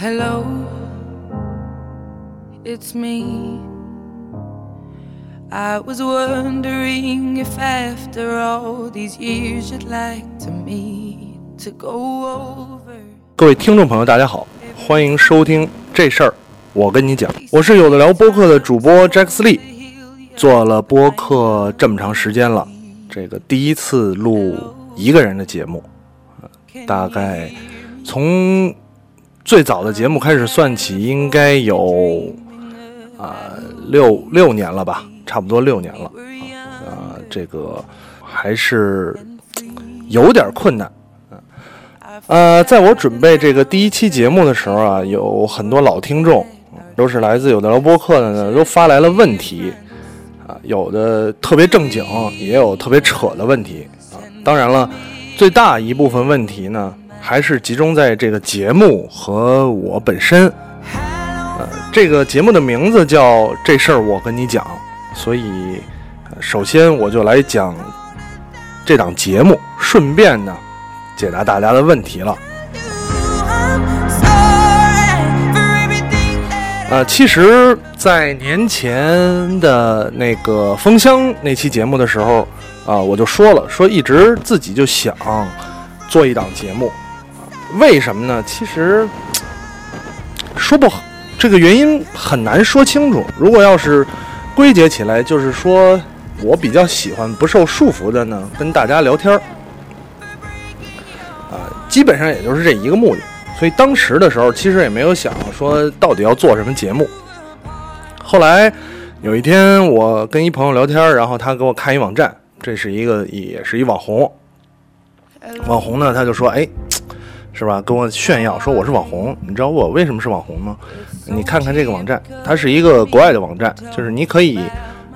Hello, it's me. I was wondering if after all these years you'd like to me to go over. 各位听众朋友，大家好，欢迎收听这事儿，我跟你讲，我是有的聊播客的主播 Jack Lee，做了播客这么长时间了，这个第一次录一个人的节目，大概从最早的节目开始算起，应该有啊六六年了吧，差不多六年了啊，这个还是有点困难。呃，在我准备这个第一期节目的时候啊，有很多老听众，都是来自有的聊播客的呢，都发来了问题啊，有的特别正经，也有特别扯的问题啊。当然了，最大一部分问题呢。还是集中在这个节目和我本身。呃，这个节目的名字叫“这事儿我跟你讲”，所以首先我就来讲这档节目，顺便呢解答大家的问题了。呃，其实，在年前的那个封箱那期节目的时候啊，我就说了，说一直自己就想做一档节目。为什么呢？其实说不好，这个原因很难说清楚。如果要是归结起来，就是说我比较喜欢不受束缚的呢，跟大家聊天儿，啊，基本上也就是这一个目的。所以当时的时候，其实也没有想说到底要做什么节目。后来有一天，我跟一朋友聊天，然后他给我看一网站，这是一个也是一网红，网红呢，他就说，哎。是吧？跟我炫耀说我是网红，你知道我为什么是网红吗？你看看这个网站，它是一个国外的网站，就是你可以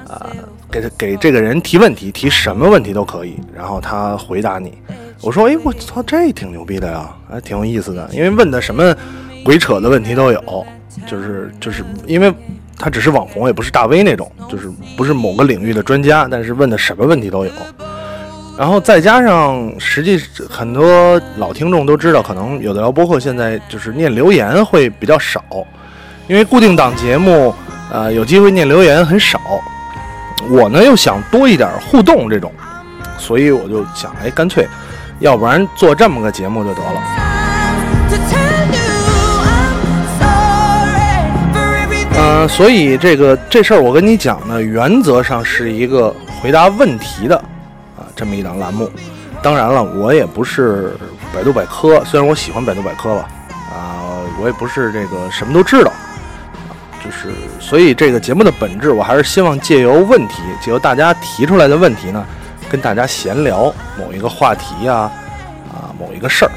啊给他给这个人提问题，提什么问题都可以，然后他回答你。我说哎，我操，这挺牛逼的呀，还挺有意思的，因为问的什么鬼扯的问题都有，就是就是因为他只是网红，也不是大 V 那种，就是不是某个领域的专家，但是问的什么问题都有。然后再加上，实际很多老听众都知道，可能有的聊播客现在就是念留言会比较少，因为固定档节目，呃，有机会念留言很少。我呢又想多一点互动这种，所以我就想，哎，干脆，要不然做这么个节目就得了。呃，所以这个这事儿我跟你讲呢，原则上是一个回答问题的。这么一档栏目，当然了，我也不是百度百科，虽然我喜欢百度百科吧，啊，我也不是这个什么都知道，就是，所以这个节目的本质，我还是希望借由问题，借由大家提出来的问题呢，跟大家闲聊某一个话题呀，啊，某一个事儿。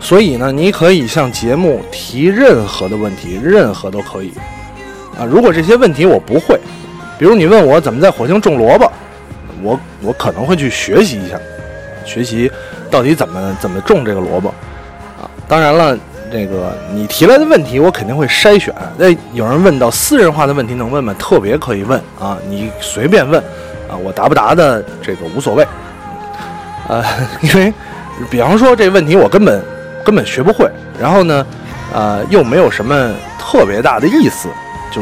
所以呢，你可以向节目提任何的问题，任何都可以，啊，如果这些问题我不会，比如你问我怎么在火星种萝卜。我我可能会去学习一下，学习到底怎么怎么种这个萝卜啊！当然了，这个你提来的问题，我肯定会筛选。那有人问到私人化的问题，能问吗？特别可以问啊！你随便问啊，我答不答的这个无所谓。呃，因为比方说这问题我根本根本学不会，然后呢，呃，又没有什么特别大的意思，就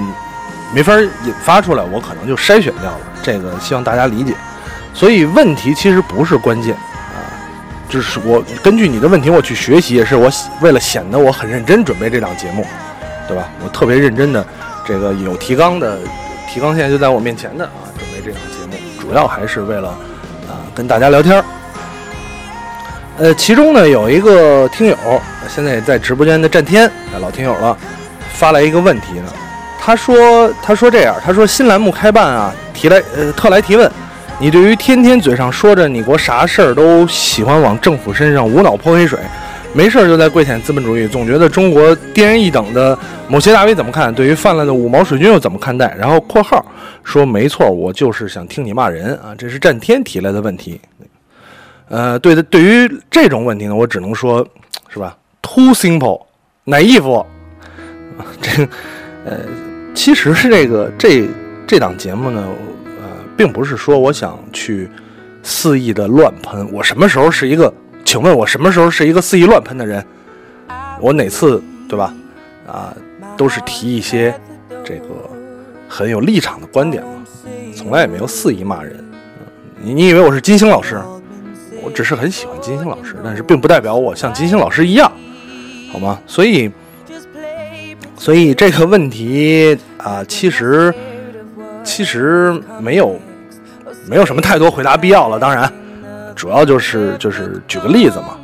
没法引发出来，我可能就筛选掉了。这个希望大家理解。所以问题其实不是关键啊，就是我根据你的问题我去学习，也是我为了显得我很认真准备这档节目，对吧？我特别认真的，这个有提纲的，提纲现在就在我面前的啊，准备这档节目，主要还是为了啊跟大家聊天儿。呃，其中呢有一个听友，现在也在直播间的战天，老听友了，发来一个问题呢，他说他说这样，他说新栏目开办啊，提来呃特来提问。你对于天天嘴上说着你国啥事儿都喜欢往政府身上无脑泼黑水，没事儿就在跪舔资本主义，总觉得中国低人一等的某些大 V 怎么看？对于泛滥的五毛水军又怎么看待？然后括号说没错，我就是想听你骂人啊！这是战天提来的问题。呃，对的，对于这种问题呢，我只能说，是吧？Too simple，哪衣服？这，呃，其实是这个这这档节目呢。呃并不是说我想去肆意的乱喷，我什么时候是一个？请问我什么时候是一个肆意乱喷的人？我哪次对吧？啊，都是提一些这个很有立场的观点嘛，从来也没有肆意骂人。你你以为我是金星老师？我只是很喜欢金星老师，但是并不代表我像金星老师一样，好吗？所以，所以这个问题啊，其实其实没有没有什么太多回答必要了。当然，主要就是就是举个例子嘛。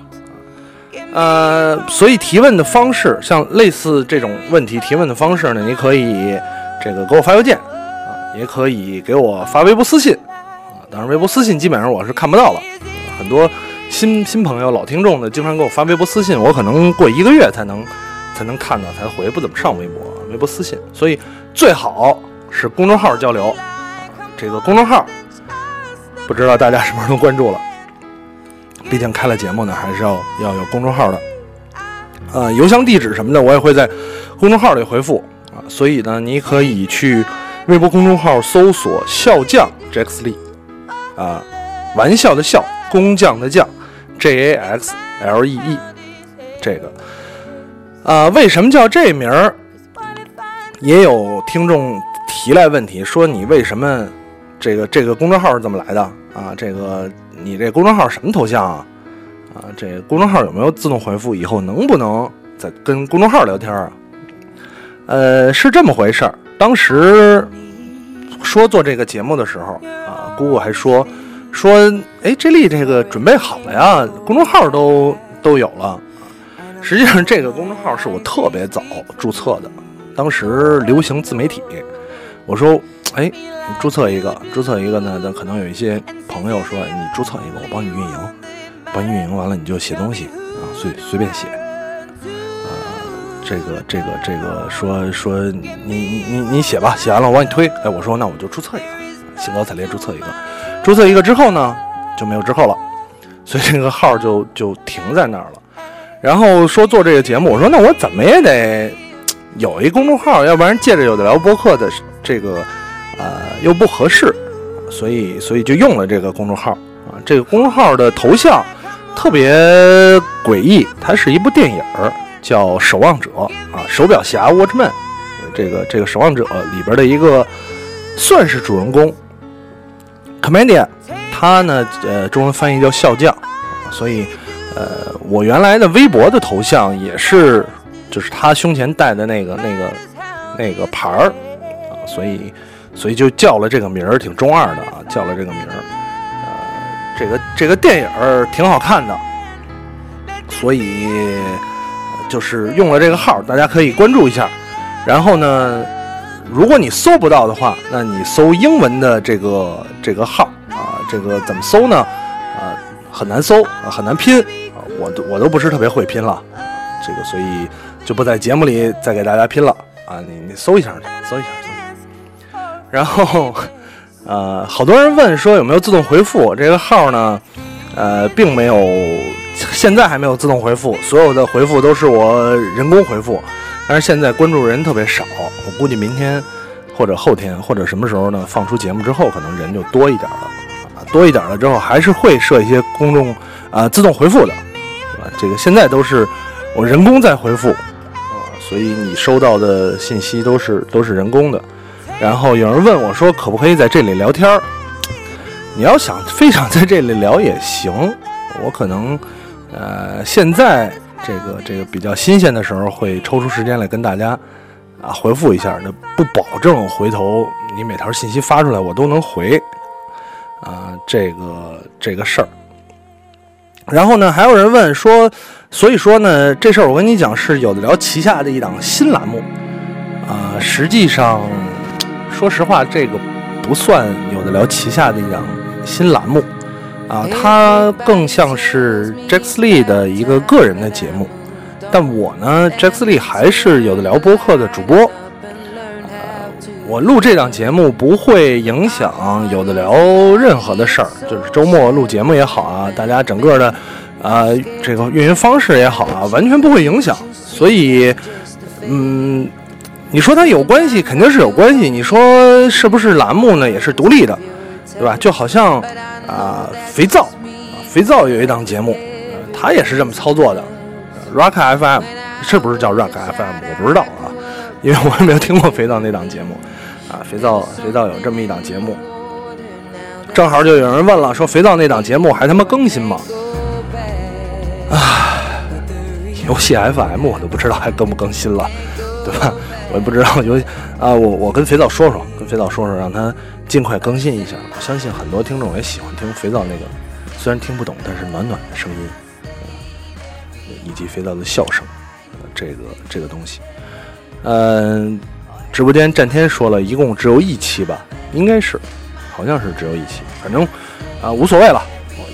呃，所以提问的方式，像类似这种问题提问的方式呢，你可以这个给我发邮件啊，也可以给我发微博私信啊。当然，微博私信基本上我是看不到了，很多新新朋友、老听众呢，经常给我发微博私信，我可能过一个月才能才能看到才回，不怎么上微博、微博私信，所以最好是公众号交流。这个公众号不知道大家是不是都关注了？毕竟开了节目呢，还是要要有公众号的，呃，邮箱地址什么的我也会在公众号里回复啊，所以呢，你可以去微博公众号搜索“笑匠 Jax Lee”，啊，玩笑的笑，工匠的匠，J A X L E E，这个，啊，为什么叫这名儿？也有听众提来问题，说你为什么这个这个公众号是怎么来的啊？这个。你这公众号什么头像啊？啊，这公众号有没有自动回复？以后能不能再跟公众号聊天啊？呃，是这么回事儿。当时说做这个节目的时候啊，姑姑还说说，哎，这丽这个准备好了呀，公众号都都有了。实际上，这个公众号是我特别早注册的，当时流行自媒体，我说。哎，注册一个，注册一个呢？那可能有一些朋友说，你注册一个，我帮你运营，帮你运营完了，你就写东西啊，随随便写。啊，这个这个这个说说你你你你写吧，写完了我帮你推。哎，我说那我就注册一个，兴高采烈注册一个，注册一个之后呢，就没有之后了，所以这个号就就停在那儿了。然后说做这个节目，我说那我怎么也得有一公众号，要不然借着有的聊播客的这个。呃，又不合适，所以所以就用了这个公众号啊。这个公众号的头像特别诡异，它是一部电影叫《守望者》啊，手表侠 Watchman。这个这个守望者里边的一个算是主人公 Comedian，他呢呃中文翻译叫笑匠，所以呃我原来的微博的头像也是就是他胸前戴的那个那个那个牌儿啊，所以。所以就叫了这个名儿，挺中二的啊，叫了这个名儿。呃，这个这个电影儿挺好看的，所以就是用了这个号，大家可以关注一下。然后呢，如果你搜不到的话，那你搜英文的这个这个号啊，这个怎么搜呢？啊，很难搜啊，很难拼啊，我都我都不是特别会拼了，这个所以就不在节目里再给大家拼了啊，你你搜一下去，搜一下去。然后，呃，好多人问说有没有自动回复这个号呢？呃，并没有，现在还没有自动回复，所有的回复都是我人工回复。但是现在关注人特别少，我估计明天或者后天或者什么时候呢，放出节目之后，可能人就多一点了。啊，多一点了之后，还是会设一些公众啊自动回复的，啊？这个现在都是我人工在回复啊，所以你收到的信息都是都是人工的。然后有人问我说：“可不可以在这里聊天儿？”你要想非想在这里聊也行，我可能，呃，现在这个这个比较新鲜的时候会抽出时间来跟大家啊回复一下。那不保证回头你每条信息发出来我都能回啊，这个这个事儿。然后呢，还有人问说，所以说呢，这事儿我跟你讲是有的聊旗下的一档新栏目啊，实际上。说实话，这个不算有的聊旗下的一档新栏目，啊，它更像是 Jax Lee 的一个个人的节目。但我呢，Jax Lee 还是有的聊播客的主播。我录这档节目不会影响有的聊任何的事儿，就是周末录节目也好啊，大家整个的啊这个运营方式也好啊，完全不会影响。所以，嗯。你说它有关系，肯定是有关系。你说是不是栏目呢？也是独立的，对吧？就好像啊，肥皂，肥皂有一档节目，它也是这么操作的。Rock FM 是不是叫 Rock FM？我不知道啊，因为我也没有听过肥皂那档节目啊。肥皂肥皂有这么一档节目，正好就有人问了，说肥皂那档节目还他妈更新吗？啊，游戏 FM 我都不知道还更不更新了，对吧？我也不知道游戏啊，我我跟肥皂说说，跟肥皂说说，让他尽快更新一下。我相信很多听众也喜欢听肥皂那个，虽然听不懂，但是暖暖的声音。以及肥皂的笑声，这个这个东西，嗯，直播间战天说了一共只有一期吧，应该是，好像是只有一期，反正啊无所谓了，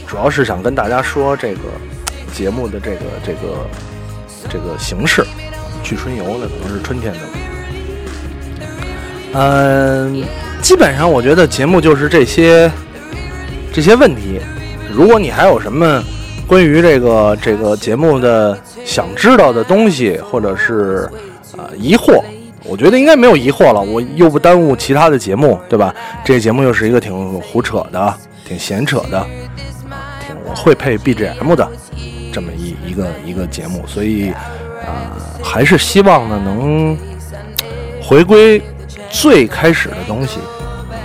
主要是想跟大家说这个节目的这个这个这个形式，去春游的可能是春天的，嗯，基本上我觉得节目就是这些这些问题，如果你还有什么。关于这个这个节目的想知道的东西，或者是啊疑惑，我觉得应该没有疑惑了。我又不耽误其他的节目，对吧？这个节目又是一个挺胡扯的、挺闲扯的，啊挺我会配 BGM 的这么一一个一个节目，所以啊，还是希望呢能回归最开始的东西。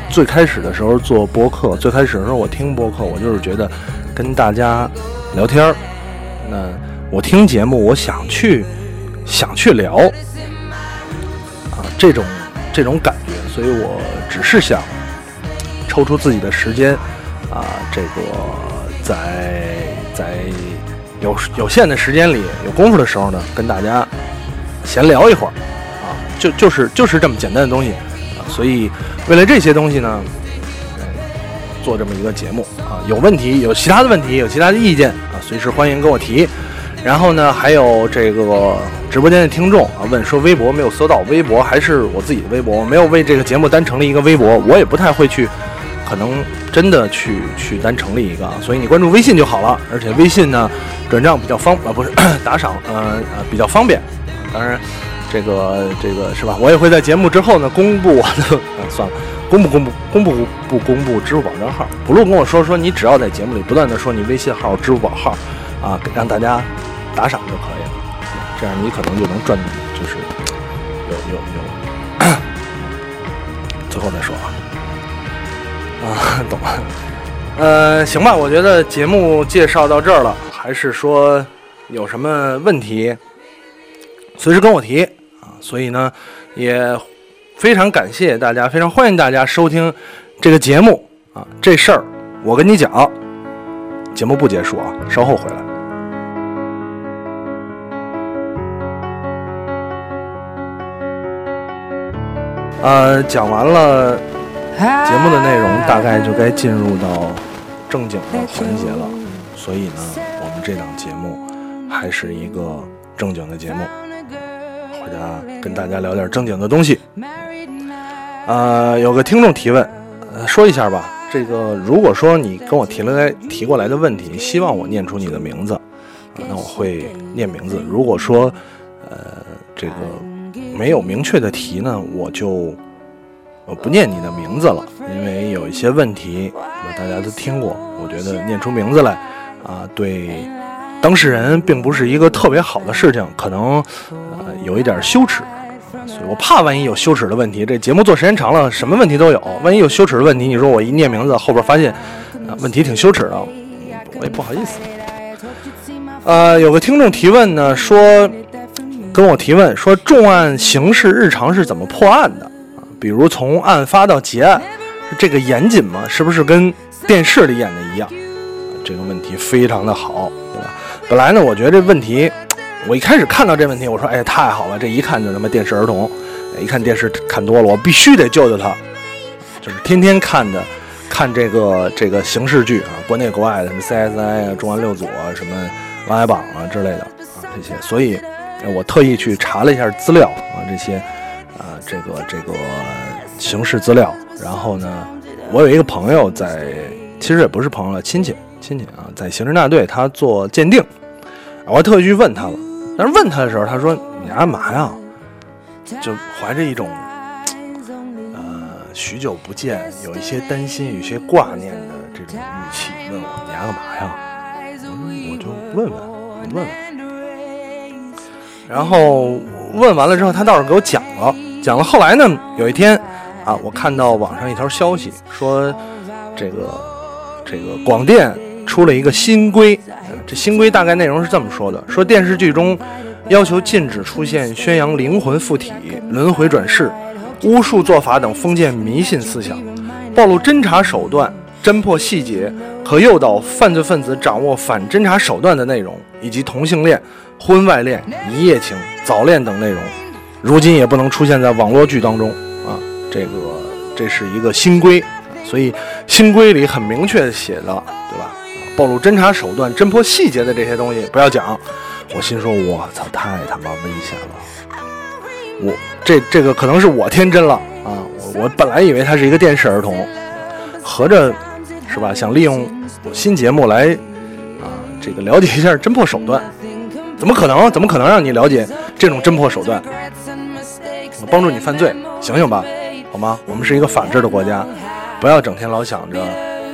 最开始的时候做播客，最开始的时候我听播客，我就是觉得跟大家。聊天儿，那我听节目，我想去想去聊，这种这种感觉，所以我只是想抽出自己的时间啊，这个在在有有限的时间里有功夫的时候呢，跟大家闲聊一会儿啊，就就是就是这么简单的东西啊，所以为了这些东西呢。做这么一个节目啊，有问题有其他的问题，有其他的意见啊，随时欢迎跟我提。然后呢，还有这个直播间的听众啊，问说微博没有搜到，微博还是我自己的微博，没有为这个节目单成立一个微博，我也不太会去，可能真的去去单成立一个，所以你关注微信就好了。而且微信呢，转账比较方啊，不是打赏，呃呃比较方便。当然，这个这个是吧？我也会在节目之后呢公布我的，算了。公布公布公布不公布支付宝账号？不录跟我说说，你只要在节目里不断的说你微信号、支付宝号，啊，让大家打赏就可以了，这样你可能就能赚，就是有有有。最后再说啊，啊，懂了。呃，行吧，我觉得节目介绍到这儿了，还是说有什么问题，随时跟我提啊。所以呢，也。非常感谢大家，非常欢迎大家收听这个节目啊！这事儿我跟你讲，节目不结束啊，稍后回来。呃，讲完了节目的内容，大概就该进入到正经的环节了。所以呢，我们这档节目还是一个正经的节目，回家跟大家聊点正经的东西。呃，有个听众提问，呃，说一下吧。这个如果说你跟我提了来提过来的问题，希望我念出你的名字，那我会念名字。如果说呃这个没有明确的提呢，我就我不念你的名字了，因为有一些问题大家都听过，我觉得念出名字来啊，对当事人并不是一个特别好的事情，可能呃有一点羞耻。所以我怕万一有羞耻的问题，这节目做时间长了，什么问题都有。万一有羞耻的问题，你说我一念名字，后边发现啊问题挺羞耻的，我也不好意思。呃，有个听众提问呢，说跟我提问说重案刑事日常是怎么破案的啊？比如从案发到结案，这个严谨吗？是不是跟电视里演的一样？这个问题非常的好，对吧？本来呢，我觉得这问题。我一开始看到这问题，我说：“哎，太好了，这一看就他妈电视儿童，一看电视看多了，我必须得救救他。”就是天天看的，看这个这个刑事剧啊，国内国外的什么 CSI 啊、重案六组啊、什么琅琊榜啊之类的啊这些，所以我特意去查了一下资料啊，这些啊这个这个刑事资料。然后呢，我有一个朋友在，其实也不是朋友了，亲戚亲戚啊，在刑侦大队，他做鉴定，我还特意去问他了。但是问他的时候，他说：“你干嘛呀？”就怀着一种，呃，许久不见，有一些担心、有些挂念的这种语气问我：“你干嘛呀？”我就问问，问问。然后问完了之后，他倒是给我讲了，讲了。后来呢，有一天啊，我看到网上一条消息说，这个这个广电出了一个新规，这新规大概内容是这么说的：说电视剧中要求禁止出现宣扬灵魂附体、轮回转世、巫术做法等封建迷信思想，暴露侦查手段、侦破细节。和诱导犯罪分子掌握反侦查手段的内容，以及同性恋、婚外恋、一夜情、早恋等内容，如今也不能出现在网络剧当中啊！这个这是一个新规，所以新规里很明确写的，对吧？暴露侦查手段、侦破细节的这些东西不要讲。我心说，我操，太他妈危险了！我这这个可能是我天真了啊！我我本来以为他是一个电视儿童，合着。是吧？想利用新节目来，这个了解一下侦破手段，怎么可能？怎么可能让你了解这种侦破手段？帮助你犯罪，醒醒吧，好吗？我们是一个法治的国家，不要整天老想着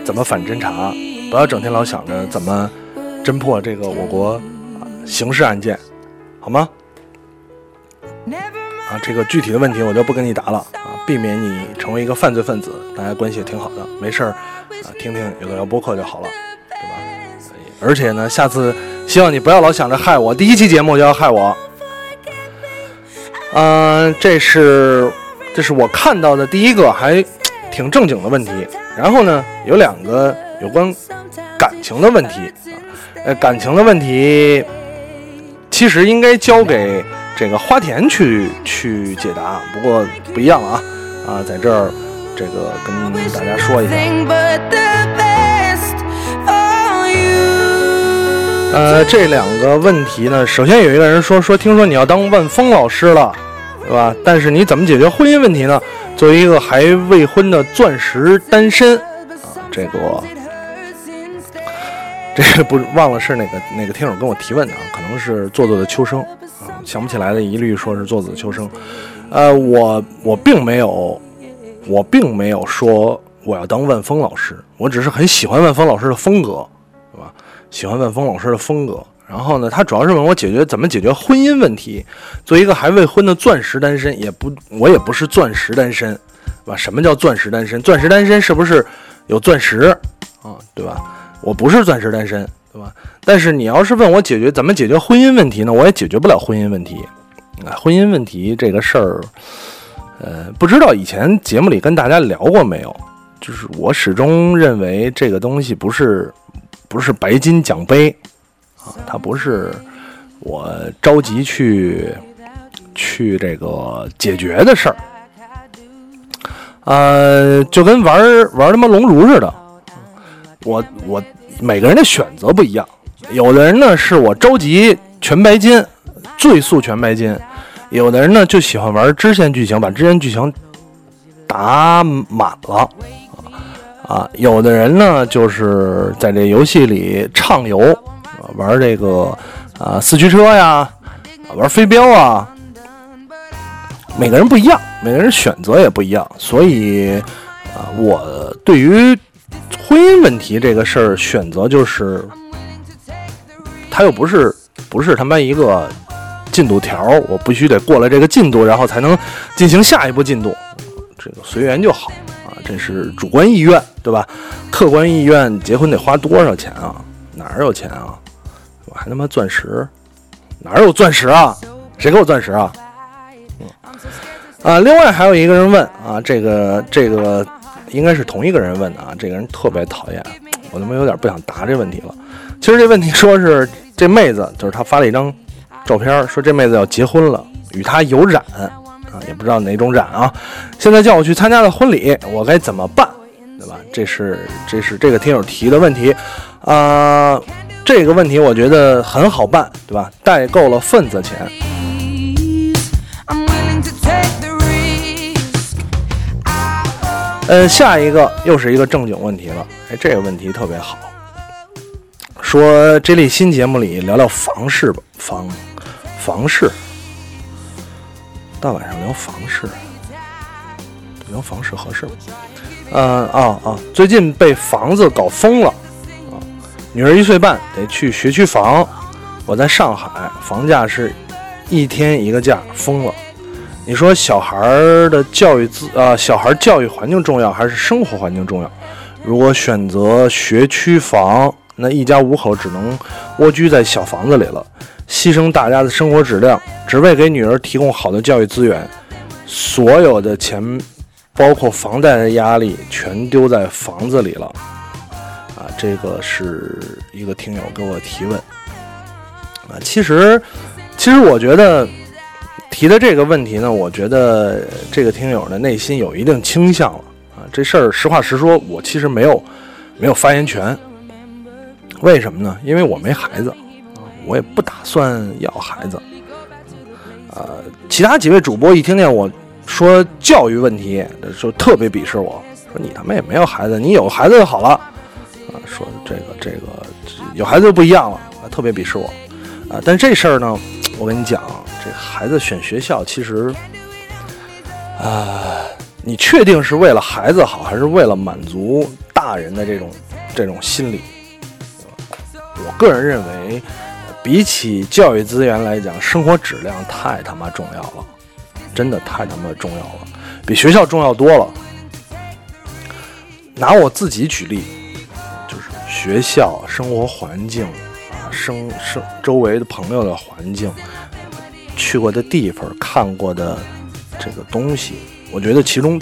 怎么反侦查，不要整天老想着怎么侦破这个我国刑事案件，好吗？啊，这个具体的问题我就不跟你答了啊，避免你成为一个犯罪分子。大家关系也挺好的，没事儿。啊，听听有个聊播客就好了，而且呢，下次希望你不要老想着害我，第一期节目就要害我。嗯，这是这是我看到的第一个还挺正经的问题。然后呢，有两个有关感情的问题，呃，感情的问题其实应该交给这个花田去去解答，不过不一样了啊啊，在这儿。这个跟大家说一下，呃，这两个问题呢，首先有一个人说说，听说你要当万峰老师了，对吧？但是你怎么解决婚姻问题呢？作为一个还未婚的钻石单身啊，这个这个不忘了是哪个哪个听友跟我提问的啊？可能是做作的秋生啊，想不起来的一律说是做作的秋生。呃，我我并没有。我并没有说我要当万峰老师，我只是很喜欢万峰老师的风格，喜欢万峰老师的风格。然后呢，他主要是问我解决怎么解决婚姻问题。作为一个还未婚的钻石单身，也不，我也不是钻石单身，对吧？什么叫钻石单身？钻石单身是不是有钻石啊？对吧？我不是钻石单身，对吧？但是你要是问我解决怎么解决婚姻问题呢？我也解决不了婚姻问题。啊，婚姻问题这个事儿。呃，不知道以前节目里跟大家聊过没有？就是我始终认为这个东西不是不是白金奖杯啊，它不是我着急去去这个解决的事儿。呃，就跟玩玩他妈龙族似的，我我每个人的选择不一样，有的人呢是我着急全白金，最速全白金。有的人呢就喜欢玩支线剧情，把支线剧情打满了啊！有的人呢就是在这游戏里畅游，玩这个啊四驱车呀，玩飞镖啊。每个人不一样，每个人选择也不一样，所以啊，我对于婚姻问题这个事儿选择就是，他又不是不是他妈一个。进度条，我必须得过了这个进度，然后才能进行下一步进度。这个随缘就好，这是主观意愿，对吧？客观意愿，结婚得花多少钱啊？哪儿有钱啊？我还他妈钻石？哪有钻石啊？谁给我钻石啊？嗯啊，另外还有一个人问啊，这个这个应该是同一个人问的啊，这个人特别讨厌，我他妈有点不想答这问题了。其实这问题说是这妹子，就是她发了一张。照片说这妹子要结婚了，与他有染，也不知道哪种染啊。现在叫我去参加的婚礼，我该怎么办？对吧？这是这是这个听友提的问题啊。这个问题我觉得很好办，对吧？带够了份子钱。呃，下一个又是一个正经问题了。哎，这个问题特别好，说这类新节目里聊聊房事吧，房。房事，大晚上聊房事，聊房事合适吗？嗯啊啊！最近被房子搞疯了啊！女儿一岁半，得去学区房。我在上海，房价是一天一个价，疯了。你说小孩的教育资啊，小孩教育环境重要还是生活环境重要？如果选择学区房，那一家五口只能蜗居在小房子里了，牺牲大家的生活质量，只为给女儿提供好的教育资源，所有的钱，包括房贷的压力，全丢在房子里了。啊，这个是一个听友给我提问。啊，其实，其实我觉得。提的这个问题呢，我觉得这个听友的内心有一定倾向了啊。这事儿实话实说，我其实没有没有发言权。为什么呢？因为我没孩子，我也不打算要孩子。呃，其他几位主播一听见我说教育问题，就特别鄙视我，说你他妈也没有孩子，你有孩子就好了啊。说这个这个有孩子就不一样了啊，特别鄙视我啊。但这事儿呢，我跟你讲。这孩子选学校，其实，啊，你确定是为了孩子好，还是为了满足大人的这种这种心理？我个人认为，比起教育资源来讲，生活质量太他妈重要了，真的太他妈重要了，比学校重要多了。拿我自己举例，就是学校生活环境啊，生生周围的朋友的环境。去过的地方，看过的这个东西，我觉得其中，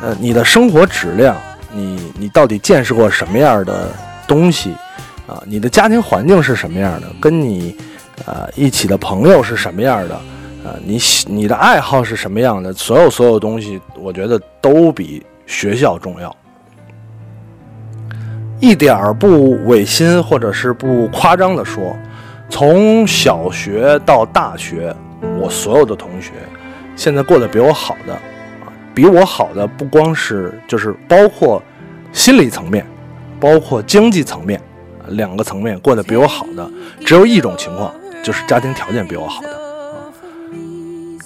呃，你的生活质量，你你到底见识过什么样的东西啊？你的家庭环境是什么样的？跟你呃一起的朋友是什么样的？啊，你你的爱好是什么样的？所有所有东西，我觉得都比学校重要，一点儿不违心或者是不夸张的说。从小学到大学，我所有的同学现在过得比我好的，比我好的不光是就是包括心理层面，包括经济层面，两个层面过得比我好的，只有一种情况，就是家庭条件比我好的，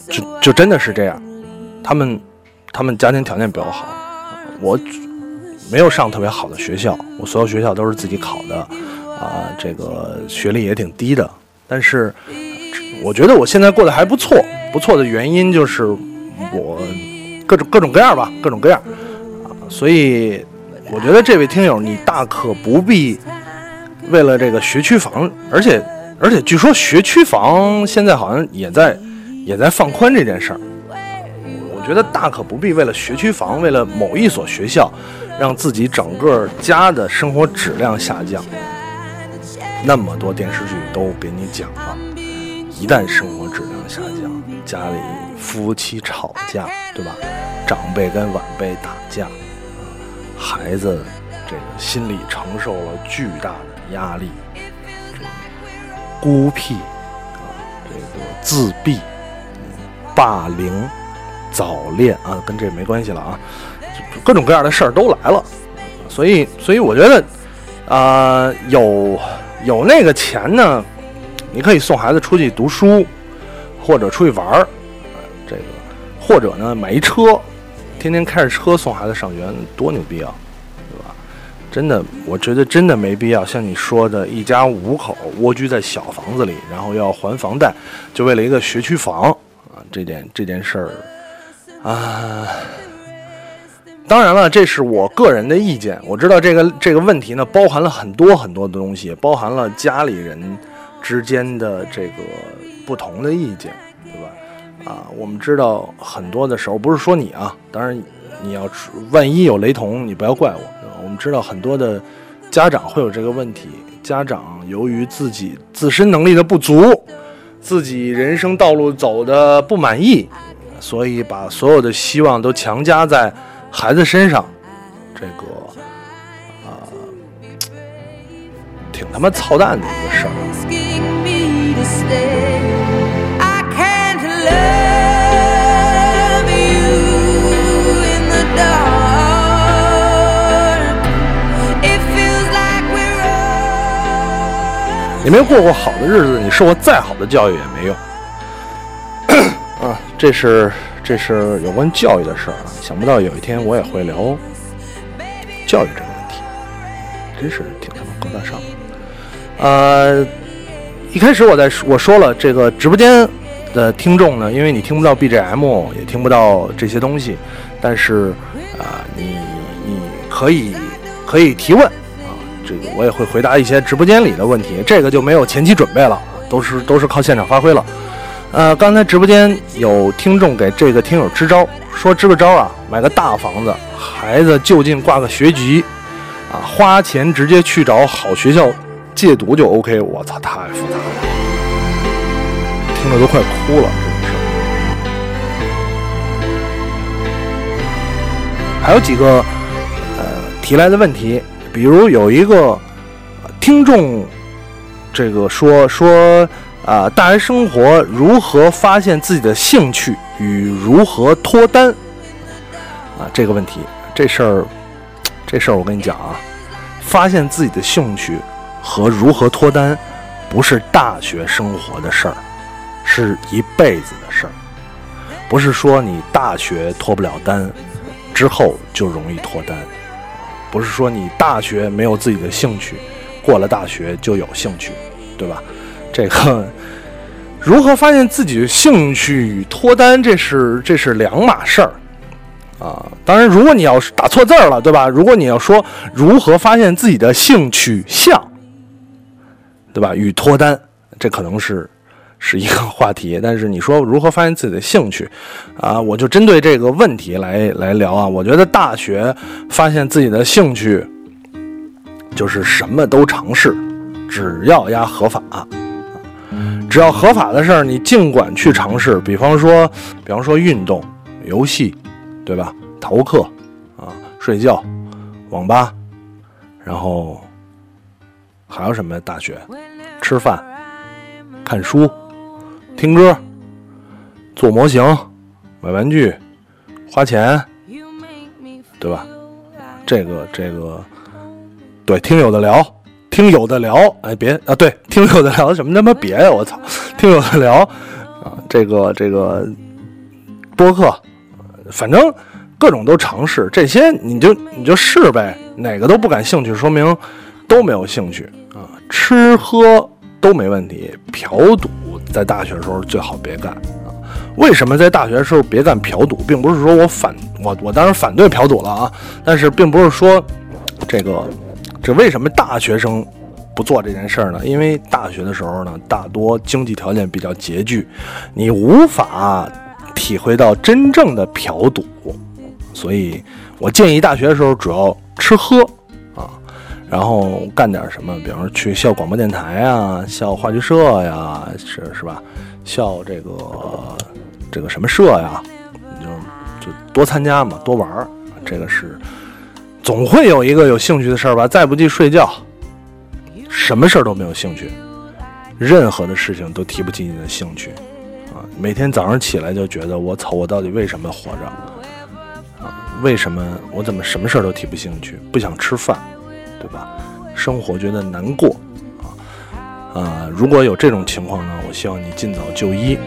就就真的是这样，他们他们家庭条件比我好，我没有上特别好的学校，我所有学校都是自己考的。啊，这个学历也挺低的，但是我觉得我现在过得还不错。不错的原因就是我各种各种各样吧，各种各样啊。所以我觉得这位听友，你大可不必为了这个学区房，而且而且据说学区房现在好像也在也在放宽这件事儿。我觉得大可不必为了学区房，为了某一所学校，让自己整个家的生活质量下降。那么多电视剧都给你讲了，一旦生活质量下降，家里夫妻吵架，对吧？长辈跟晚辈打架，孩子这个心理承受了巨大的压力，孤僻啊，这个自闭，霸凌，早恋啊，跟这没关系了啊，各种各样的事儿都来了，所以，所以我觉得，啊，有。有那个钱呢，你可以送孩子出去读书，或者出去玩儿，这个，或者呢买一车，天天开着车送孩子上学，多牛逼啊，真的，我觉得真的没必要像你说的，一家五口蜗居在小房子里，然后要还房贷，就为了一个学区房啊，这件这件事儿啊。当然了，这是我个人的意见。我知道这个这个问题呢，包含了很多很多的东西，包含了家里人之间的这个不同的意见，对吧？啊，我们知道很多的时候，不是说你啊，当然你要万一有雷同，你不要怪我。我们知道很多的家长会有这个问题，家长由于自己自身能力的不足，自己人生道路走的不满意，所以把所有的希望都强加在。孩子身上，这个啊，挺他妈操蛋的一个事儿。没过过好的日子，你受过再好的教育也没用。啊，这是。这是有关教育的事儿啊！想不到有一天我也会聊教育这个问题，真是挺他妈高大上。呃，一开始我在我说了，这个直播间的听众呢，因为你听不到 BGM，也听不到这些东西，但是啊，你你可以可以提问，这个我也会回答一些直播间里的问题，这个就没有前期准备了，都是都是靠现场发挥了。呃，刚才直播间有听众给这个听友支招，说支个招啊，买个大房子，孩子就近挂个学籍，啊，花钱直接去找好学校借读就 OK。我操，太复杂了，听着都快哭了，这种事还有几个呃提来的问题，比如有一个听众这个说说。啊，大学生活如何发现自己的兴趣与如何脱单？啊，这个问题，这事儿，这事儿我跟你讲啊，发现自己的兴趣和如何脱单，不是大学生活的事儿，是一辈子的事儿。不是说你大学脱不了单，之后就容易脱单。不是说你大学没有自己的兴趣，过了大学就有兴趣，对吧？这个如何发现自己的兴趣与脱单，这是这是两码事儿啊。当然，如果你要是打错字儿了，对吧？如果你要说如何发现自己的性取向，对吧？与脱单，这可能是是一个话题。但是你说如何发现自己的兴趣啊，我就针对这个问题来来聊啊。我觉得大学发现自己的兴趣，就是什么都尝试，只要压合法。只要合法的事儿，你尽管去尝试。比方说，比方说运动、游戏，对吧？逃课啊，睡觉，网吧，然后还有什么？大学吃饭、看书、听歌、做模型、买玩具、花钱，对吧？这个这个，对，听有的聊。听有的聊，哎，别啊，对，听有的聊什么他妈别呀，我操，听有的聊啊，这个这个播客，反正各种都尝试，这些你就你就试呗，哪个都不感兴趣，说明都没有兴趣啊。吃喝都没问题，嫖赌在大学的时候最好别干啊。为什么在大学的时候别干嫖赌，并不是说我反我我当然反对嫖赌了啊，但是并不是说这个。这为什么大学生不做这件事儿呢？因为大学的时候呢，大多经济条件比较拮据，你无法体会到真正的嫖赌，所以我建议大学的时候主要吃喝，然后干点什么，比方说去校广播电台啊，校话剧社呀，是是吧？校这个这个什么社呀，你就就多参加嘛，多玩儿，这个是。总会有一个有兴趣的事儿吧，再不济睡觉，什么事儿都没有兴趣，任何的事情都提不起你的兴趣，啊，每天早上起来就觉得我操，我到底为什么活着？啊，为什么我怎么什么事儿都提不兴趣？不想吃饭，对吧？生活觉得难过，啊，啊，如果有这种情况呢，我希望你尽早就医。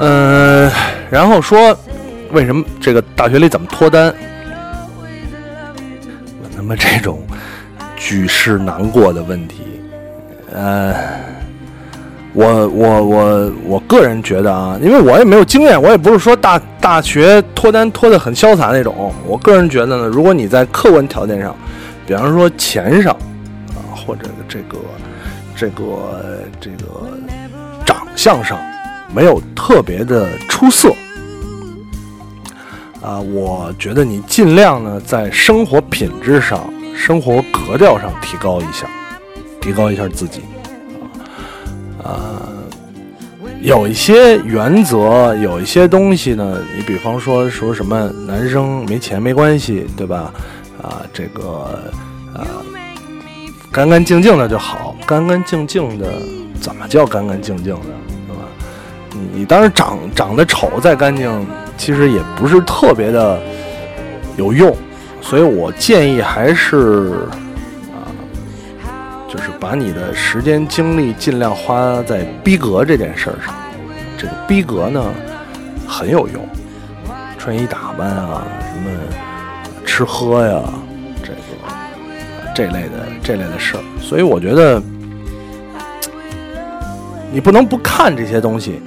嗯。然后说，为什么这个大学里怎么脱单？那么这种举世难过的问题，呃，我我我我个人觉得啊，因为我也没有经验，我也不是说大大学脱单脱的很潇洒那种。我个人觉得呢，如果你在客观条件上，比方说钱上啊，或者这个这个这个长相上没有特别的出色。啊，我觉得你尽量呢，在生活品质上、生活格调上提高一下，提高一下自己。啊，有一些原则，有一些东西呢，你比方说说什么男生没钱没关系，对吧？啊，这个啊，干干净净的就好，干干净净的怎么叫干干净净的，对吧？你你当然长长得丑再干净。其实也不是特别的有用，所以我建议还是，就是把你的时间精力尽量花在逼格这件事儿上。这个逼格呢很有用，穿衣打扮啊，什么吃喝呀，这个这类的这类的事儿，所以我觉得你不能不看这些东西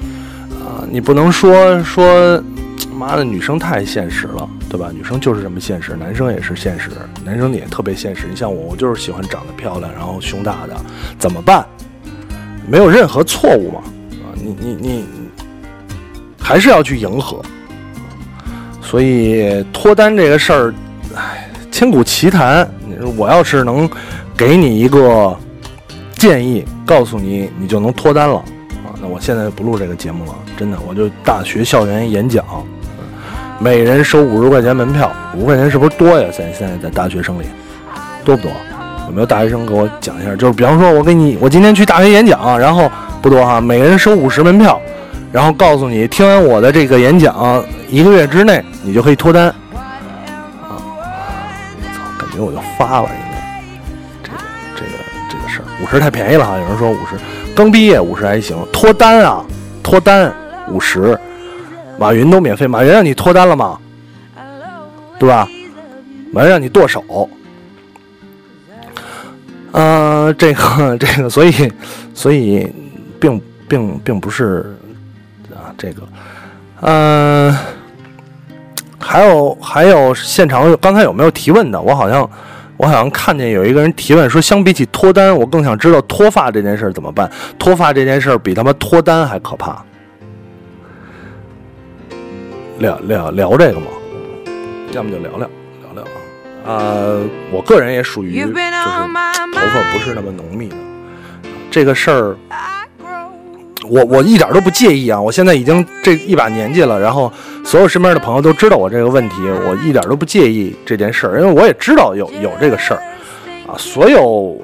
啊，你不能说说妈的女生太现实了，对吧？女生就是这么现实，男生也是现实，男生也特别现实。你像我，我就是喜欢长得漂亮，然后胸大的，怎么办？没有任何错误嘛，啊，你你你还是要去迎合。所以脱单这个事儿，唉，千古奇谈。我要是能给你一个建议，告诉你，你就能脱单了啊！那我现在就不录这个节目了，真的，我就大学校园演讲，每人收五十块钱门票，五块钱是不是多呀？在现在在大学生里，多不多？有没有大学生给我讲一下？就是比方说，我给你，我今天去大学演讲，然后不多哈，每人收五十门票，然后告诉你，听完我的这个演讲，一个月之内你就可以脱单。啊我操，感觉我就发了，应该这个这个这个事儿，五十太便宜了哈。有人说五十刚毕业五十还行，脱单啊，脱单五十，马云都免费，马云让你脱单了吗？对吧？马云让你剁手，呃，这个这个，所以所以并并并不是啊，这个，嗯。还有还有，现场刚才有没有提问的？我好像我好像看见有一个人提问说，相比起脱单，我更想知道脱发这件事怎么办？脱发这件事比他妈脱单还可怕。聊聊聊这个吗？要么就聊聊聊聊啊。呃，我个人也属于就是头发不是那么浓密的这个事儿。我我一点都不介意啊！我现在已经这一把年纪了，然后所有身边的朋友都知道我这个问题，我一点都不介意这件事儿，因为我也知道有有这个事儿啊。所有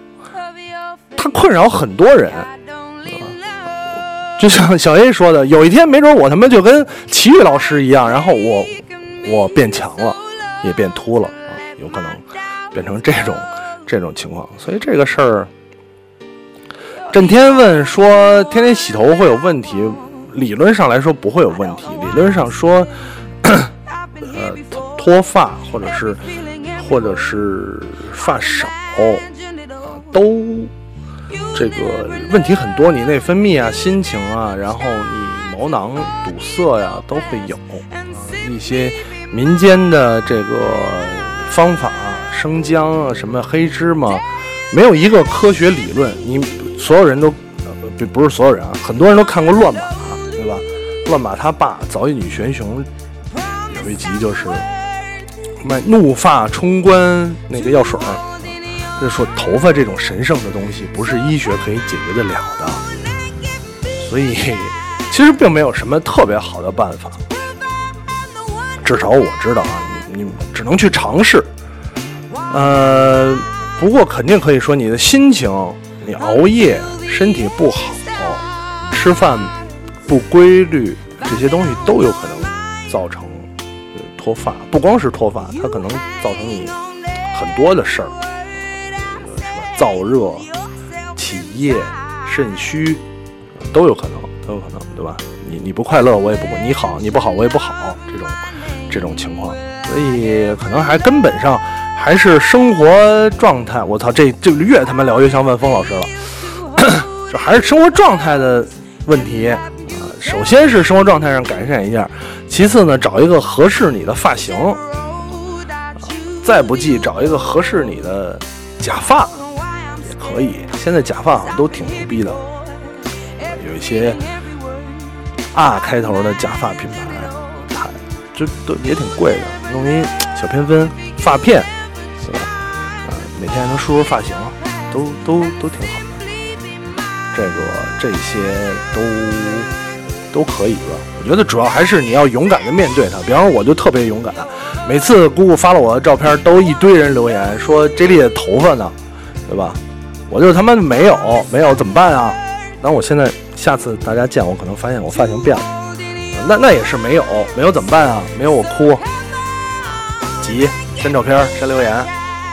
它困扰很多人，就像小 A 说的，有一天没准我他妈就跟齐豫老师一样，然后我我变强了，也变秃了啊，有可能变成这种这种情况。所以这个事儿。震天问说：“天天洗头会有问题？理论上来说不会有问题。理论上说，呃，脱发或者是或者是发少啊，都这个问题很多。你内分泌啊，心情啊，然后你毛囊堵塞呀，都会有啊。一些民间的这个方法，生姜啊，什么黑芝麻，没有一个科学理论。你。”所有人都，不不是所有人啊，很多人都看过《乱马》，对吧？《乱马》他爸早乙女玄雄有一集就是卖怒发冲冠那个药水儿，就说头发这种神圣的东西不是医学可以解决得了的，所以其实并没有什么特别好的办法，至少我知道啊，你你只能去尝试。呃，不过肯定可以说你的心情。你熬夜，身体不好，吃饭不规律，这些东西都有可能造成脱发。不光是脱发，它可能造成你很多的事儿，燥热、体液、肾虚，都有可能，都有可能，对吧？你你不快乐，我也不；你好，你不好，我也不好。这种这种情况，所以可能还根本上。还是生活状态，我操，这这越他妈聊越像万峰老师了。这还是生活状态的问题啊。首先是生活状态上改善一下，其次呢，找一个合适你的发型，再不济找一个合适你的假发可以。现在假发好像都挺牛逼的，有一些 R 开头的假发品牌，还就都也挺贵的，弄一小偏分发片。是吧？啊每天还能梳梳发型，都都都挺好的。这个这些都都可以吧？我觉得主要还是你要勇敢的面对它。比方说，我就特别勇敢，每次姑姑发了我的照片，都一堆人留言说这里的头发呢，对吧？我就他妈没有没有怎么办啊？那我现在下次大家见我，可能发现我发型变了，那那也是没有没有怎么办啊？没有我哭，急删照片删留言。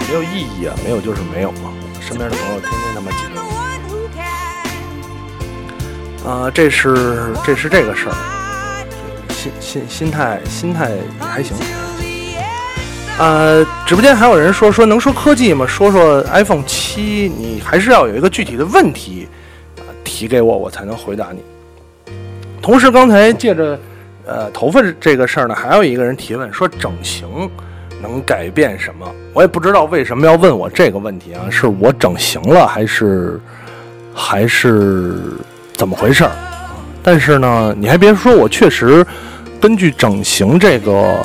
没有意义啊，没有就是没有嘛。身边的朋友天天他妈挤兑啊，这是这是这个事儿，心心心态心态还行。呃，直播间还有人说说能说科技吗？说说 iPhone 七，你还是要有一个具体的问题啊提给我，我才能回答你。同时，刚才借着呃头发这个事儿呢，还有一个人提问说整形能改变什么？我也不知道为什么要问我这个问题啊，是我整形了还是还是怎么回事儿？但是呢，你还别说，我确实根据整形这个。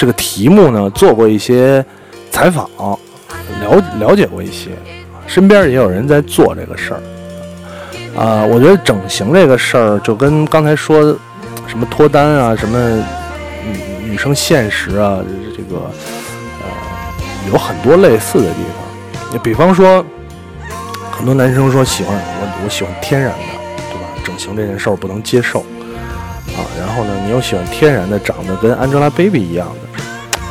这个题目呢，做过一些采访，了了解过一些，身边也有人在做这个事儿。啊，我觉得整形这个事儿就跟刚才说什么脱单啊，什么女女生现实啊，这个呃有很多类似的地方。你比方说，很多男生说喜欢我，我喜欢天然的，对吧？整形这件事儿不能接受啊。然后呢，你又喜欢天然的，长得跟 Angelababy 一样。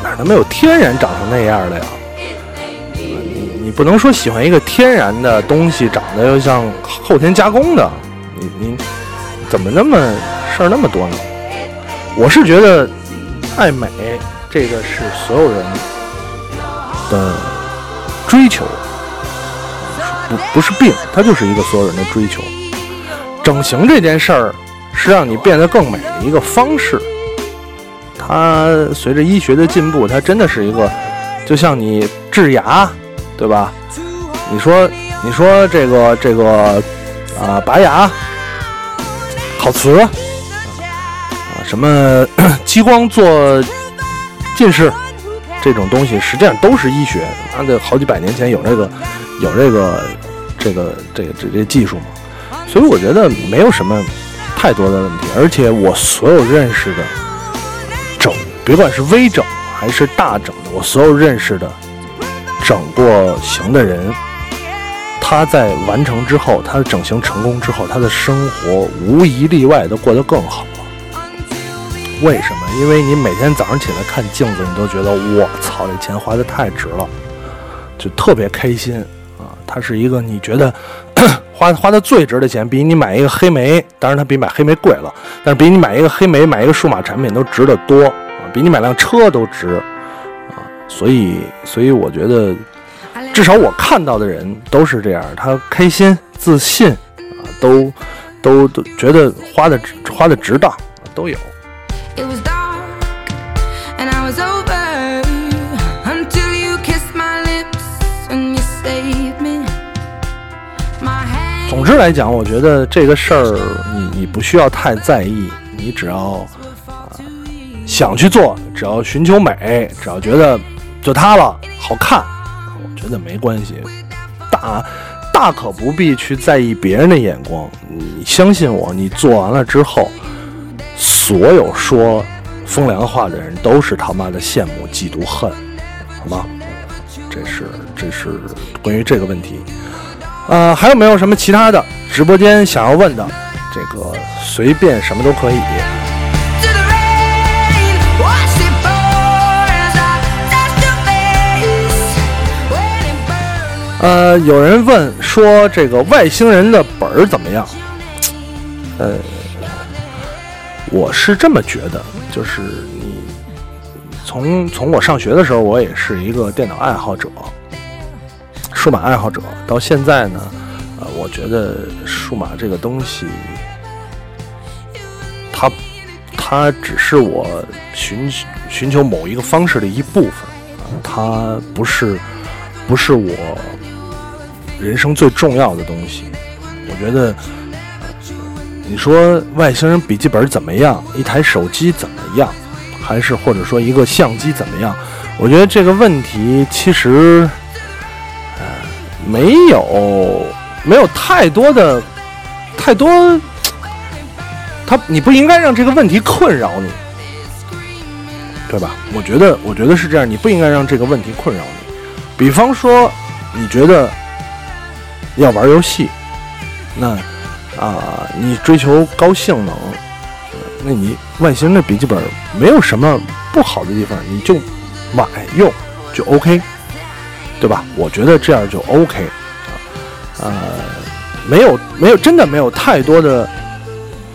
哪他妈有天然长成那样的呀？你你不能说喜欢一个天然的东西长得又像后天加工的，你你怎么那么事儿那么多呢？我是觉得爱美这个是所有人的追求，不不是病，它就是一个所有人的追求。整形这件事儿是让你变得更美的一个方式。它随着医学的进步，它真的是一个，就像你治牙，对吧？你说，你说这个这个啊，拔牙烤瓷啊，什么 激光做近视这种东西，实际上都是医学。妈的，好几百年前有这个有这个这个这个这这技术嘛？所以我觉得没有什么太多的问题。而且我所有认识的。别管是微整还是大整的，我所有认识的整过形的人，他在完成之后，他的整形成功之后，他的生活无一例外都过得更好了。为什么？因为你每天早上起来看镜子，你都觉得我操，这钱花的太值了，就特别开心啊！它是一个你觉得 花花的最值的钱，比你买一个黑莓，当然它比买黑莓贵了，但是比你买一个黑莓、买一个数码产品都值得多。比你买辆车都值啊！所以，所以我觉得，至少我看到的人都是这样，他开心、自信啊，都都都觉得花的花的值当，都有。总之来讲，我觉得这个事儿，你你不需要太在意，你只要。想去做，只要寻求美，只要觉得就它了好看，我觉得没关系，大大可不必去在意别人的眼光。你相信我，你做完了之后，所有说风凉话的人都是他妈的羡慕、嫉妒、恨，好吗？这是这是关于这个问题。呃，还有没有什么其他的直播间想要问的？这个随便什么都可以。呃，有人问说这个外星人的本儿怎么样？呃，我是这么觉得，就是你从从我上学的时候，我也是一个电脑爱好者、数码爱好者，到现在呢，呃，我觉得数码这个东西，它它只是我寻寻求某一个方式的一部分，它不是不是我。人生最重要的东西，我觉得，你说外星人笔记本怎么样？一台手机怎么样？还是或者说一个相机怎么样？我觉得这个问题其实，呃，没有没有太多的太多，他你不应该让这个问题困扰你，对吧？我觉得我觉得是这样，你不应该让这个问题困扰你。比方说，你觉得。要玩游戏，那啊，你追求高性能，那你外星的笔记本没有什么不好的地方，你就买用就 OK，对吧？我觉得这样就 OK 啊，呃，没有没有真的没有太多的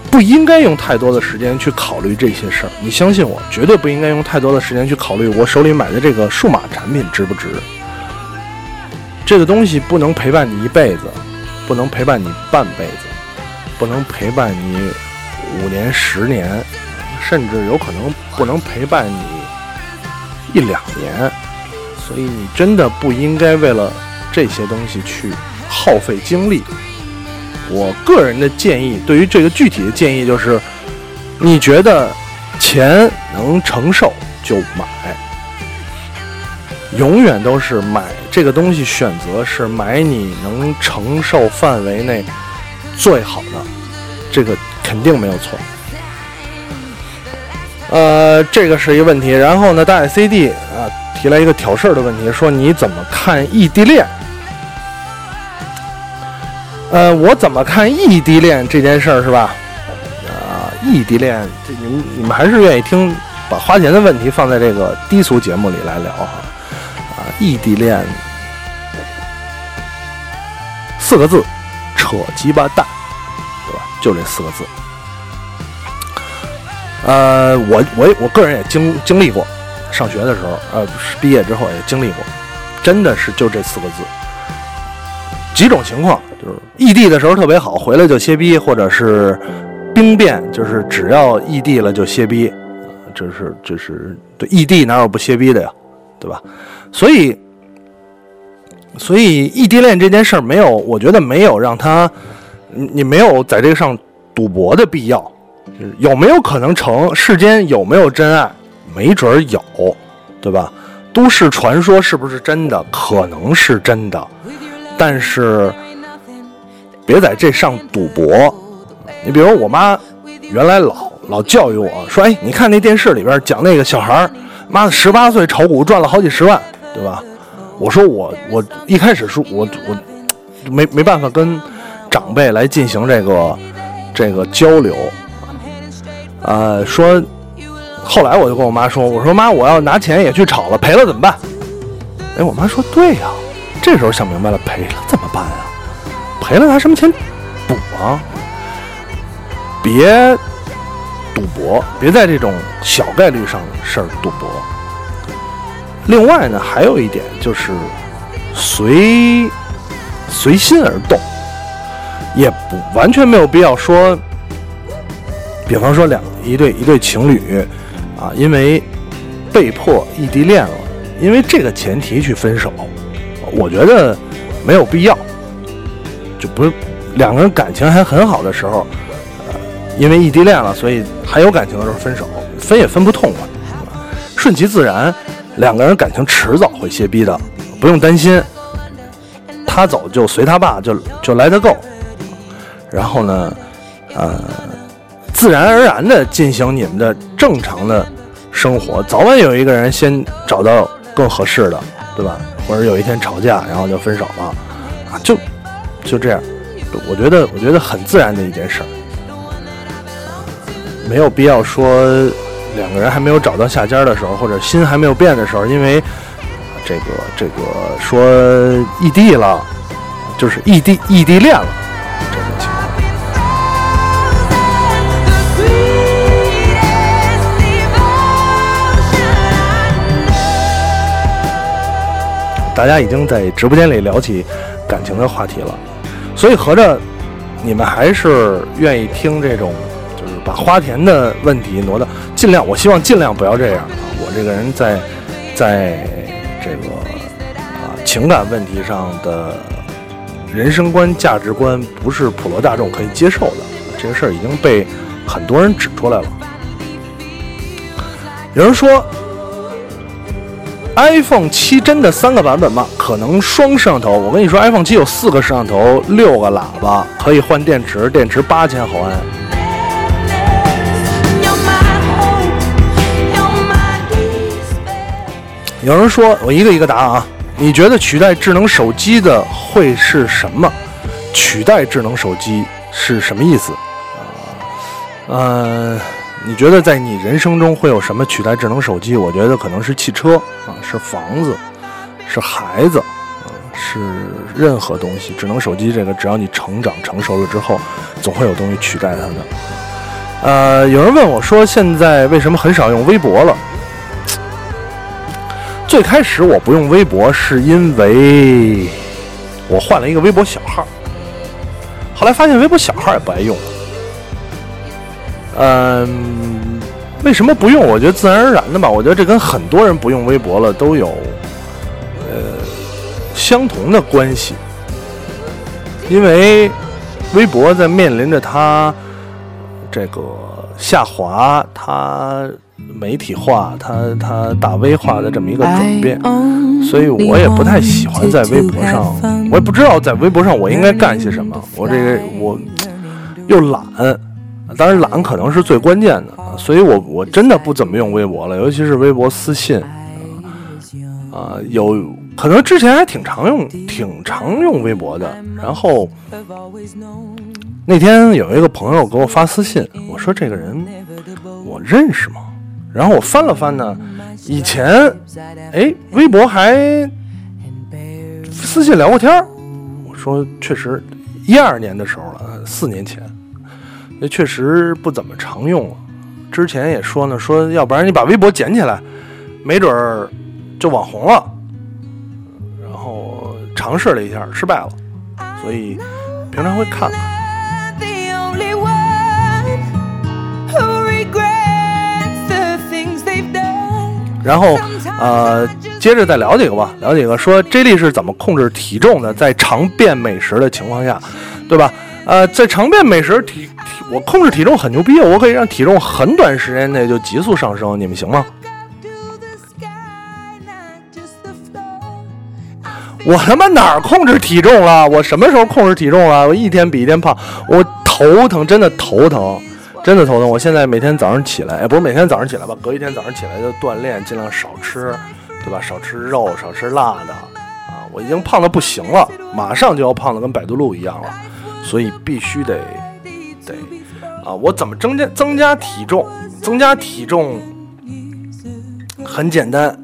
不应该用太多的时间去考虑这些事儿。你相信我，绝对不应该用太多的时间去考虑我手里买的这个数码产品值不值。这个东西不能陪伴你一辈子，不能陪伴你半辈子，不能陪伴你五年、十年，甚至有可能不能陪伴你一两年。所以你真的不应该为了这些东西去耗费精力。我个人的建议，对于这个具体的建议就是，你觉得钱能承受就买，永远都是买这个东西，选择是买你能承受范围内最好的，这个肯定没有错。呃，这个是一个问题。然后呢，大爱 CD 啊提来一个挑事儿的问题，说你怎么看异地恋？呃，我怎么看异地恋这件事儿是吧？啊，异地恋，这你们你们还是愿意听把花钱的问题放在这个低俗节目里来聊哈？啊，异地恋四个字，扯鸡巴蛋，对吧？就这四个字。呃，我我我个人也经经历过，上学的时候，呃，毕业之后也经历过，真的是就这四个字。几种情况，就是异地的时候特别好，回来就歇逼，或者是兵变，就是只要异地了就歇逼，这是这是对异地哪有不歇逼的呀，对吧？所以所以异地恋这件事儿没有，我觉得没有让他你你没有在这个上赌博的必要，有没有可能成？世间有没有真爱？没准儿有，对吧？都市传说是不是真的？可能是真的。但是，别在这上赌博。你比如我妈，原来老老教育我说：“哎，你看那电视里边讲那个小孩儿，妈的十八岁炒股赚了好几十万，对吧？”我说我我一开始是我我没没办法跟长辈来进行这个这个交流。呃，说后来我就跟我妈说：“我说妈，我要拿钱也去炒了，赔了怎么办？”哎，我妈说：“对呀。”这时候想明白了，赔了怎么办啊？赔了拿什么钱补啊？别赌博，别在这种小概率上事儿赌博。另外呢，还有一点就是随随心而动，也不完全没有必要说，比方说两一对一对情侣啊，因为被迫异地恋了，因为这个前提去分手。我觉得没有必要，就不是两个人感情还很好的时候，呃，因为异地恋了，所以还有感情的时候分手，分也分不痛快，顺其自然，两个人感情迟早会歇逼的，不用担心。他走就随他爸，就就来得够。然后呢，呃，自然而然的进行你们的正常的生活，早晚有一个人先找到更合适的，对吧？或者有一天吵架，然后就分手了，啊，就就这样，我觉得我觉得很自然的一件事儿，没有必要说两个人还没有找到下家的时候，或者心还没有变的时候，因为这个这个说异地了，就是异地异地恋了。大家已经在直播间里聊起感情的话题了，所以合着你们还是愿意听这种，就是把花田的问题挪到尽量，我希望尽量不要这样。我这个人在在这个啊情感问题上的人生观、价值观不是普罗大众可以接受的，这个事儿已经被很多人指出来了。有人说。iPhone 七真的三个版本吗？可能双摄像头。我跟你说，iPhone 七有四个摄像头，六个喇叭，可以换电池，电池八千毫安。有人说，我一个一个答啊。你觉得取代智能手机的会是什么？取代智能手机是什么意思？嗯。你觉得在你人生中会有什么取代智能手机？我觉得可能是汽车啊，是房子，是孩子，啊，是任何东西。智能手机这个，只要你成长成熟了之后，总会有东西取代它的。呃，有人问我说，现在为什么很少用微博了？最开始我不用微博，是因为我换了一个微博小号，后来发现微博小号也不爱用了。嗯，为什么不用？我觉得自然而然的吧。我觉得这跟很多人不用微博了都有呃相同的关系，因为微博在面临着它。这个下滑，它媒体化，它它大 V 化的这么一个转变，所以我也不太喜欢在微博上，我也不知道在微博上我应该干些什么。我这个我又懒，当然懒可能是最关键的，所以我我真的不怎么用微博了，尤其是微博私信啊，有可能之前还挺常用，挺常用微博的，然后。那天有一个朋友给我发私信，我说这个人我认识吗？然后我翻了翻呢，以前哎微博还私信聊过天我说确实一二年的时候了，四年前，那确实不怎么常用了。之前也说呢，说要不然你把微博捡起来，没准儿就网红了。然后尝试了一下，失败了，所以平常会看看。然后，呃，接着再聊几个吧，聊几个说 J 莉是怎么控制体重的，在常变美食的情况下，对吧？呃，在常变美食体体，我控制体重很牛逼，我可以让体重很短时间内就急速上升，你们行吗？我他妈哪儿控制体重了？我什么时候控制体重了？我一天比一天胖，我头疼，真的头疼。真的头疼，我现在每天早上起来，哎，不是每天早上起来吧，隔一天早上起来就锻炼，尽量少吃，对吧？少吃肉，少吃辣的，啊，我已经胖的不行了，马上就要胖的跟百度路一样了，所以必须得得啊，我怎么增加增加体重？增加体重很简单，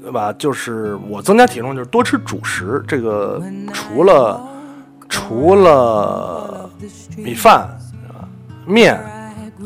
对吧？就是我增加体重就是多吃主食，这个除了除了米饭啊面。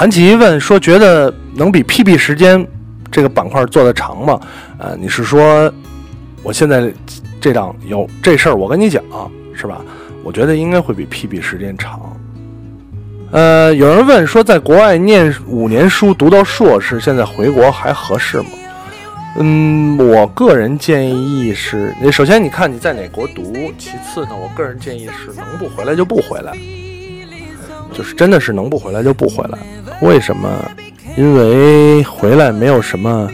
韩琦问说：“觉得能比 PB 时间这个板块做得长吗？”呃，你是说我现在这档有这事儿？我跟你讲是吧？我觉得应该会比 PB 时间长。呃，有人问说，在国外念五年书读到硕士，现在回国还合适吗？嗯，我个人建议是：首先你看你在哪国读，其次呢，我个人建议是能不回来就不回来。就是真的是能不回来就不回来，为什么？因为回来没有什么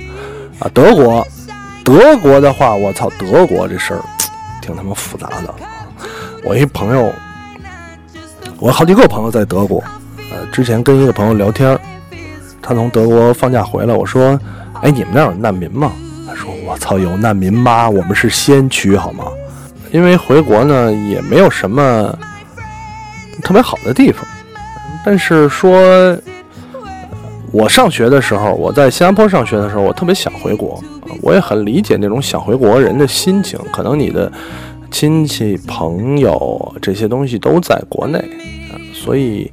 啊。德国，德国的话，我操，德国这事儿挺他妈复杂的。我一朋友，我好几个朋友在德国，呃，之前跟一个朋友聊天，他从德国放假回来，我说，哎，你们那儿有难民吗？他说，我操，有难民吗？我们是先驱，好吗？因为回国呢，也没有什么特别好的地方。但是说，我上学的时候，我在新加坡上学的时候，我特别想回国，我也很理解那种想回国人的心情。可能你的亲戚朋友这些东西都在国内，所以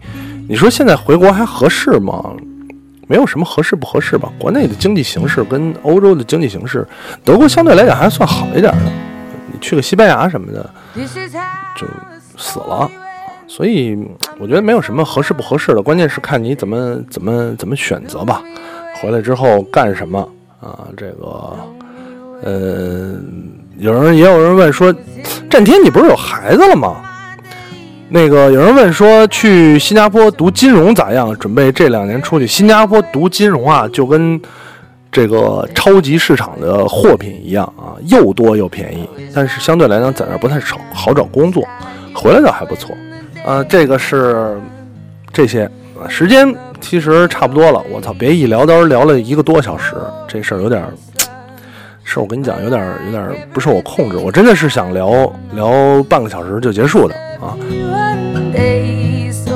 你说现在回国还合适吗？没有什么合适不合适吧。国内的经济形势跟欧洲的经济形势，德国相对来讲还算好一点的。你去个西班牙什么的，就死了。所以我觉得没有什么合适不合适的，关键是看你怎么怎么怎么选择吧。回来之后干什么啊？这个，呃，有人也有人问说，战天你不是有孩子了吗？那个有人问说，去新加坡读金融咋样？准备这两年出去。新加坡读金融啊，就跟这个超级市场的货品一样啊，又多又便宜，但是相对来讲在那不太少好找工作。回来倒还不错。呃，这个是这些，时间其实差不多了。我操，别一聊都聊了一个多小时，这事儿有点，是我跟你讲，有点有点不受我控制。我真的是想聊聊半个小时就结束的啊。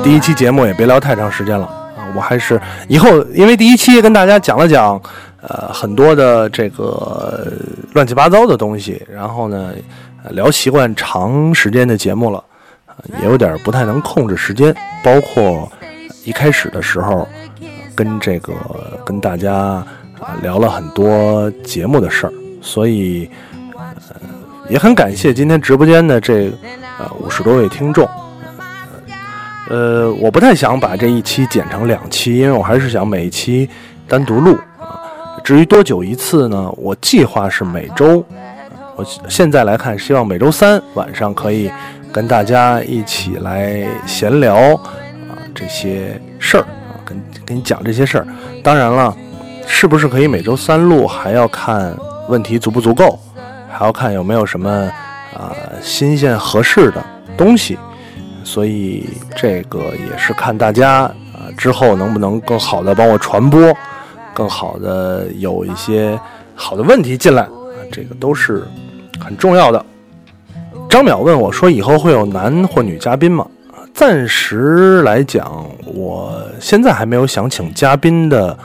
第一期节目也别聊太长时间了啊，我还是以后因为第一期跟大家讲了讲，呃，很多的这个乱七八糟的东西，然后呢，聊习惯长时间的节目了。也有点不太能控制时间，包括一开始的时候，跟这个跟大家啊聊了很多节目的事儿，所以呃也很感谢今天直播间的这呃五十多位听众。呃，我不太想把这一期剪成两期，因为我还是想每一期单独录啊。至于多久一次呢？我计划是每周，我现在来看，希望每周三晚上可以。跟大家一起来闲聊啊，这些事儿啊，跟跟你讲这些事儿。当然了，是不是可以每周三录，还要看问题足不足够，还要看有没有什么啊新鲜合适的东西。所以这个也是看大家啊之后能不能更好的帮我传播，更好的有一些好的问题进来啊，这个都是很重要的。张淼问我说：“以后会有男或女嘉宾吗？”暂时来讲，我现在还没有想请嘉宾的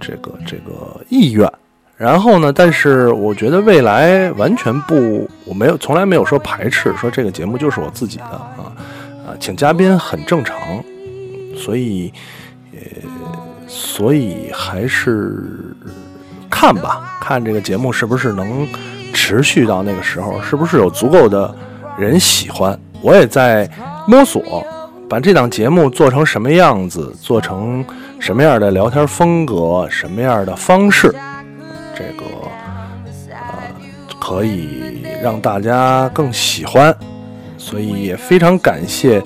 这个这个意愿。然后呢，但是我觉得未来完全不，我没有从来没有说排斥，说这个节目就是我自己的啊啊，请嘉宾很正常。所以，呃，所以还是看吧，看这个节目是不是能。持续到那个时候，是不是有足够的人喜欢？我也在摸索，把这档节目做成什么样子，做成什么样的聊天风格，什么样的方式，这个呃，可以让大家更喜欢。所以也非常感谢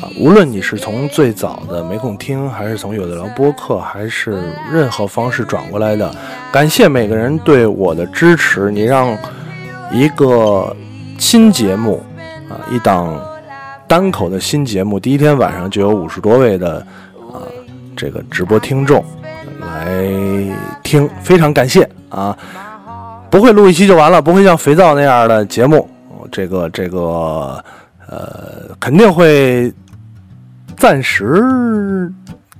啊，无论你是从最早的没空听，还是从有的聊播客，还是任何方式转过来的。感谢每个人对我的支持，你让一个新节目啊，一档单口的新节目，第一天晚上就有五十多位的啊这个直播听众来听，非常感谢啊！不会录一期就完了，不会像肥皂那样的节目，这个这个呃肯定会暂时。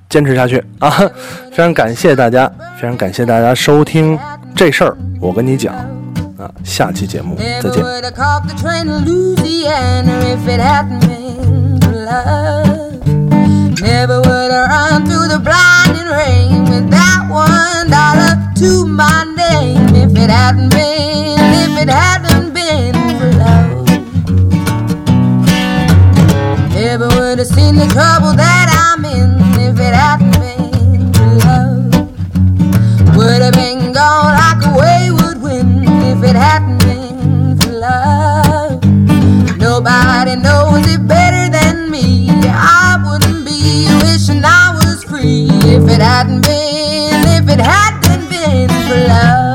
坚持下去啊！非常感谢大家，非常感谢大家收听这事儿，我跟你讲啊，下期节目再见。Would never would have seen the trouble that I'm in if it hadn't been for love. Would have been gone like a wayward wind if it hadn't been for love. Nobody knows it better than me. I wouldn't be wishing I was free if it hadn't been, if it hadn't been for love.